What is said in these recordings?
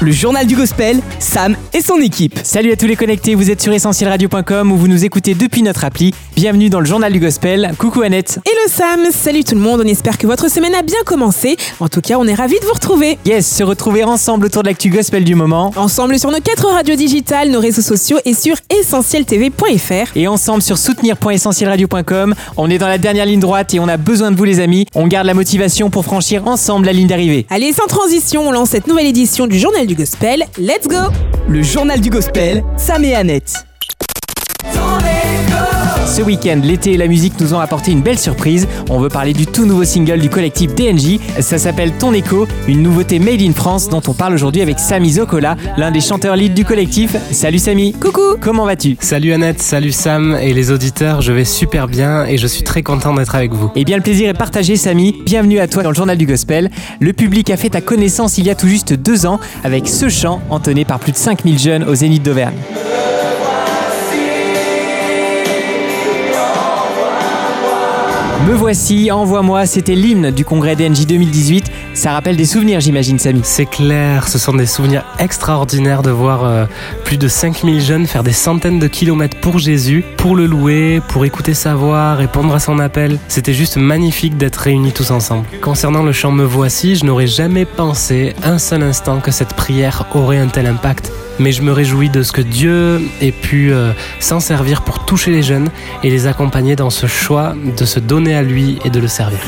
Le journal du gospel, Sam et son équipe. Salut à tous les connectés, vous êtes sur essentielradio.com où vous nous écoutez depuis notre appli. Bienvenue dans le journal du gospel. Coucou Annette. Hello Sam, salut tout le monde, on espère que votre semaine a bien commencé. En tout cas, on est ravis de vous retrouver. Yes, se retrouver ensemble autour de l'actu gospel du moment. Ensemble sur nos quatre radios digitales, nos réseaux sociaux et sur essentieltv.fr. Et ensemble sur soutenir.essentielradio.com. On est dans la dernière ligne droite et on a besoin de vous les amis. On garde la motivation pour franchir ensemble la ligne d'arrivée. Allez, sans transition, on lance cette nouvelle édition du journal du gospel. Let's go Le journal du gospel, Sam et Annette. Ce week-end, l'été et la musique nous ont apporté une belle surprise. On veut parler du tout nouveau single du collectif DNJ. Ça s'appelle Ton écho, une nouveauté made in France dont on parle aujourd'hui avec Samy Zocola, l'un des chanteurs lead du collectif. Salut Samy. Coucou Comment vas-tu? Salut Annette, salut Sam et les auditeurs, je vais super bien et je suis très content d'être avec vous. Eh bien, le plaisir est partagé, Samy. Bienvenue à toi dans le journal du gospel. Le public a fait ta connaissance il y a tout juste deux ans avec ce chant entonné par plus de 5000 jeunes au Zénith d'Auvergne. Me voici, envoie-moi, c'était l'hymne du congrès DNJ 2018. Ça rappelle des souvenirs, j'imagine, Samy. C'est clair, ce sont des souvenirs extraordinaires de voir euh, plus de 5000 jeunes faire des centaines de kilomètres pour Jésus, pour le louer, pour écouter sa voix, répondre à son appel. C'était juste magnifique d'être réunis tous ensemble. Concernant le chant Me voici, je n'aurais jamais pensé un seul instant que cette prière aurait un tel impact. Mais je me réjouis de ce que Dieu ait pu euh, s'en servir pour toucher les jeunes et les accompagner dans ce choix de se donner à lui et de le servir.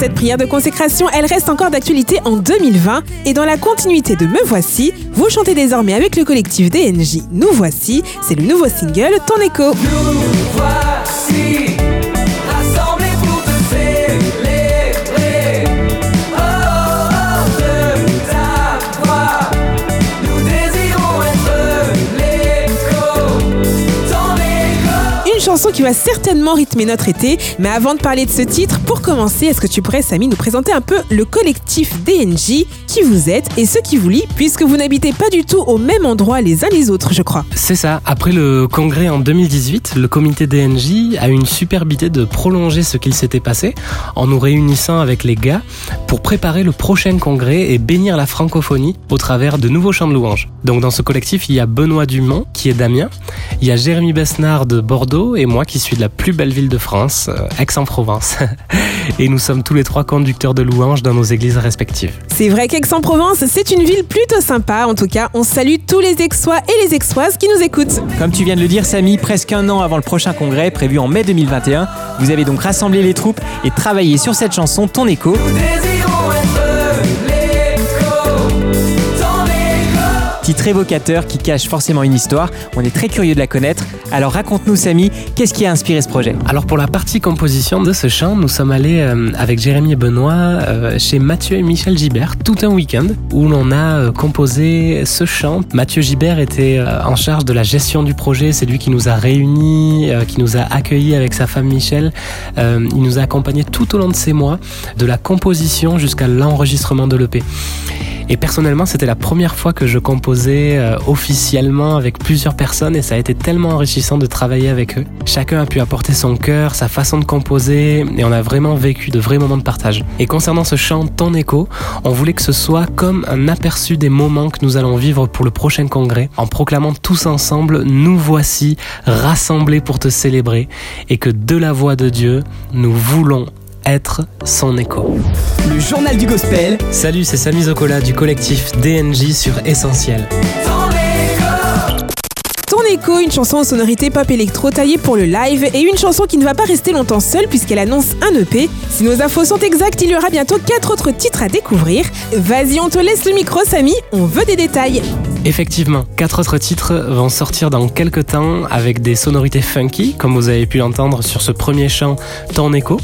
Cette prière de consécration, elle reste encore d'actualité en 2020 et dans la continuité de Me Voici, vous chantez désormais avec le collectif DNJ Nous Voici, c'est le nouveau single Ton écho. Rassemblés chanson qui va certainement rythmer notre été, mais avant de parler de ce titre, pour commencer, est-ce que tu pourrais, Samy, nous présenter un peu le collectif DNJ, qui vous êtes et ceux qui vous lient, puisque vous n'habitez pas du tout au même endroit les uns les autres, je crois. C'est ça, après le congrès en 2018, le comité DNJ a eu une superbe idée de prolonger ce qu'il s'était passé en nous réunissant avec les gars pour préparer le prochain congrès et bénir la francophonie au travers de nouveaux chants de louanges. Donc dans ce collectif, il y a Benoît Dumont qui est d'Amiens, il y a Jérémy Besnard de Bordeaux et moi qui suis de la plus belle ville de France, euh, Aix-en-Provence. et nous sommes tous les trois conducteurs de louanges dans nos églises respectives. C'est vrai qu'Aix-en-Provence, c'est une ville plutôt sympa. En tout cas, on salue tous les Aixois et les Aixoises qui nous écoutent. Comme tu viens de le dire, Samy, presque un an avant le prochain congrès prévu en mai 2021, vous avez donc rassemblé les troupes et travaillé sur cette chanson Ton écho. Titre évocateur qui cache forcément une histoire. On est très curieux de la connaître. Alors raconte-nous, Samy, qu'est-ce qui a inspiré ce projet? Alors pour la partie composition de ce chant, nous sommes allés euh, avec Jérémy et Benoît euh, chez Mathieu et Michel Gibert tout un week-end où l'on a euh, composé ce chant. Mathieu Gibert était en charge de la gestion du projet, c'est lui qui nous a réunis, qui nous a accueillis avec sa femme Michel. Il nous a accompagnés tout au long de ces mois, de la composition jusqu'à l'enregistrement de l'EP. Et personnellement, c'était la première fois que je composais euh, officiellement avec plusieurs personnes et ça a été tellement enrichissant de travailler avec eux. Chacun a pu apporter son cœur, sa façon de composer et on a vraiment vécu de vrais moments de partage. Et concernant ce chant Ton écho, on voulait que ce soit comme un aperçu des moments que nous allons vivre pour le prochain congrès en proclamant tous ensemble Nous voici rassemblés pour te célébrer et que de la voix de Dieu, nous voulons être son écho. Le journal du gospel, Salut, c'est Samy Zocola du collectif DNJ sur Essentiel. Ton écho. Ton écho, une chanson aux sonorités pop électro taillée pour le live et une chanson qui ne va pas rester longtemps seule puisqu'elle annonce un EP. Si nos infos sont exactes, il y aura bientôt quatre autres titres à découvrir. Vas-y, on te laisse le micro, Samy, on veut des détails. Effectivement, quatre autres titres vont sortir dans quelques temps avec des sonorités funky, comme vous avez pu l'entendre sur ce premier chant Ton écho.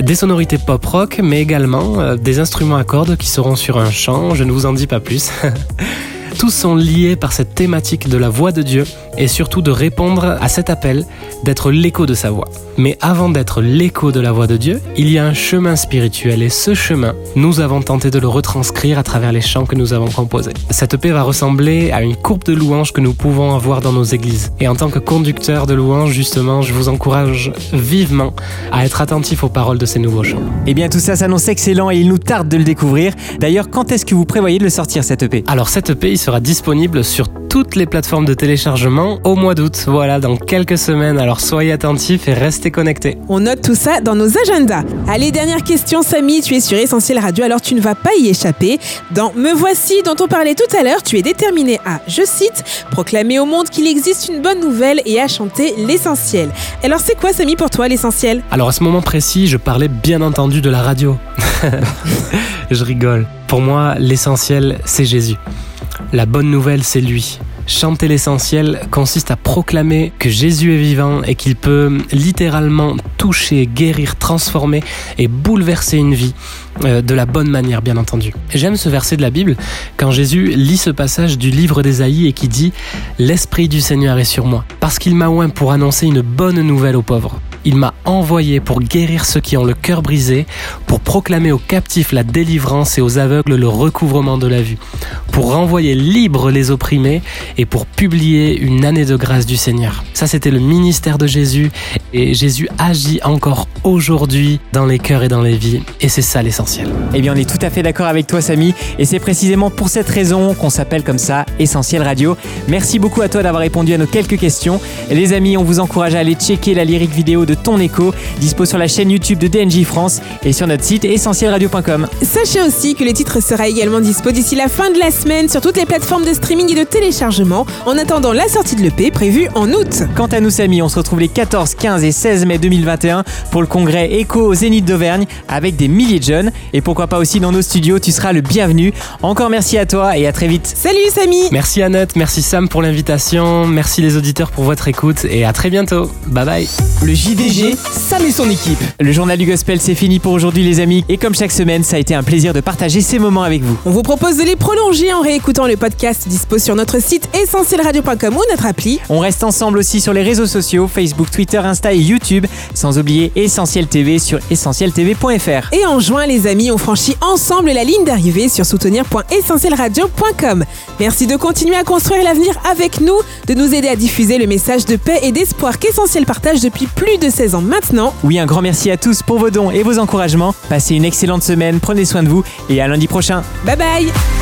Des sonorités pop rock, mais également euh, des instruments à cordes qui seront sur un chant, je ne vous en dis pas plus. Tous sont liés par cette thématique de la voix de Dieu et surtout de répondre à cet appel d'être l'écho de sa voix. Mais avant d'être l'écho de la voix de Dieu, il y a un chemin spirituel et ce chemin, nous avons tenté de le retranscrire à travers les chants que nous avons composés. Cette EP va ressembler à une courbe de louanges que nous pouvons avoir dans nos églises. Et en tant que conducteur de louanges, justement, je vous encourage vivement à être attentif aux paroles de ces nouveaux chants. Eh bien tout ça s'annonce excellent et il nous tarde de le découvrir. D'ailleurs, quand est-ce que vous prévoyez de le sortir cette EP Alors cette EP, sera disponible sur toutes les plateformes de téléchargement au mois d'août. Voilà, dans quelques semaines. Alors soyez attentifs et restez connectés. On note tout ça dans nos agendas. Allez, dernière question, Samy. Tu es sur Essentiel Radio, alors tu ne vas pas y échapper. Dans Me Voici, dont on parlait tout à l'heure, tu es déterminé à, je cite, proclamer au monde qu'il existe une bonne nouvelle et à chanter l'essentiel. Alors c'est quoi, Samy, pour toi, l'essentiel? Alors à ce moment précis, je parlais bien entendu de la radio. je rigole. Pour moi, l'essentiel, c'est Jésus. La bonne nouvelle, c'est lui. Chanter l'essentiel consiste à proclamer que Jésus est vivant et qu'il peut littéralement toucher, guérir, transformer et bouleverser une vie euh, de la bonne manière, bien entendu. J'aime ce verset de la Bible quand Jésus lit ce passage du livre d'Ésaïe et qui dit L'Esprit du Seigneur est sur moi, parce qu'il m'a oint pour annoncer une bonne nouvelle aux pauvres. Il m'a envoyé pour guérir ceux qui ont le cœur brisé, pour proclamer aux captifs la délivrance et aux aveugles le recouvrement de la vue, pour renvoyer libres les opprimés et pour publier une année de grâce du Seigneur. Ça, c'était le ministère de Jésus et Jésus agit encore aujourd'hui dans les cœurs et dans les vies. Et c'est ça l'essentiel. Eh bien on est tout à fait d'accord avec toi Samy et c'est précisément pour cette raison qu'on s'appelle comme ça Essentiel Radio. Merci beaucoup à toi d'avoir répondu à nos quelques questions. Et les amis, on vous encourage à aller checker la lyrique vidéo de Ton Écho, dispo sur la chaîne YouTube de DNJ France et sur notre site essentielradio.com. Sachez aussi que le titre sera également dispo d'ici la fin de la semaine sur toutes les plateformes de streaming et de téléchargement en attendant la sortie de l'EP prévue en août. Quant à nous Samy, on se retrouve les 14, 15 et 16 mai 2021 pour le congrès Echo au Zénith d'Auvergne avec des milliers de jeunes et pourquoi pas aussi dans nos studios, tu seras le bienvenu. Encore merci à toi et à très vite. Salut Samy Merci Annette, merci Sam pour l'invitation, merci les auditeurs pour votre écoute et à très bientôt. Bye bye. Le JDG, Sam et son équipe. Le journal du gospel c'est fini pour aujourd'hui les amis et comme chaque semaine, ça a été un plaisir de partager ces moments avec vous. On vous propose de les prolonger en réécoutant le podcast dispo sur notre site essentielradio.com ou notre appli. On reste ensemble aussi sur les réseaux sociaux, Facebook, Twitter, Insta et YouTube, sans oublier Essentiel TV sur essentieltv.fr. Et en juin, les amis, on franchit ensemble la ligne d'arrivée sur soutenir.essentielradio.com. Merci de continuer à construire l'avenir avec nous, de nous aider à diffuser le message de paix et d'espoir qu'Essentiel partage depuis plus de 16 ans maintenant. Oui, un grand merci à tous pour vos dons et vos encouragements. Passez une excellente semaine, prenez soin de vous et à lundi prochain. Bye bye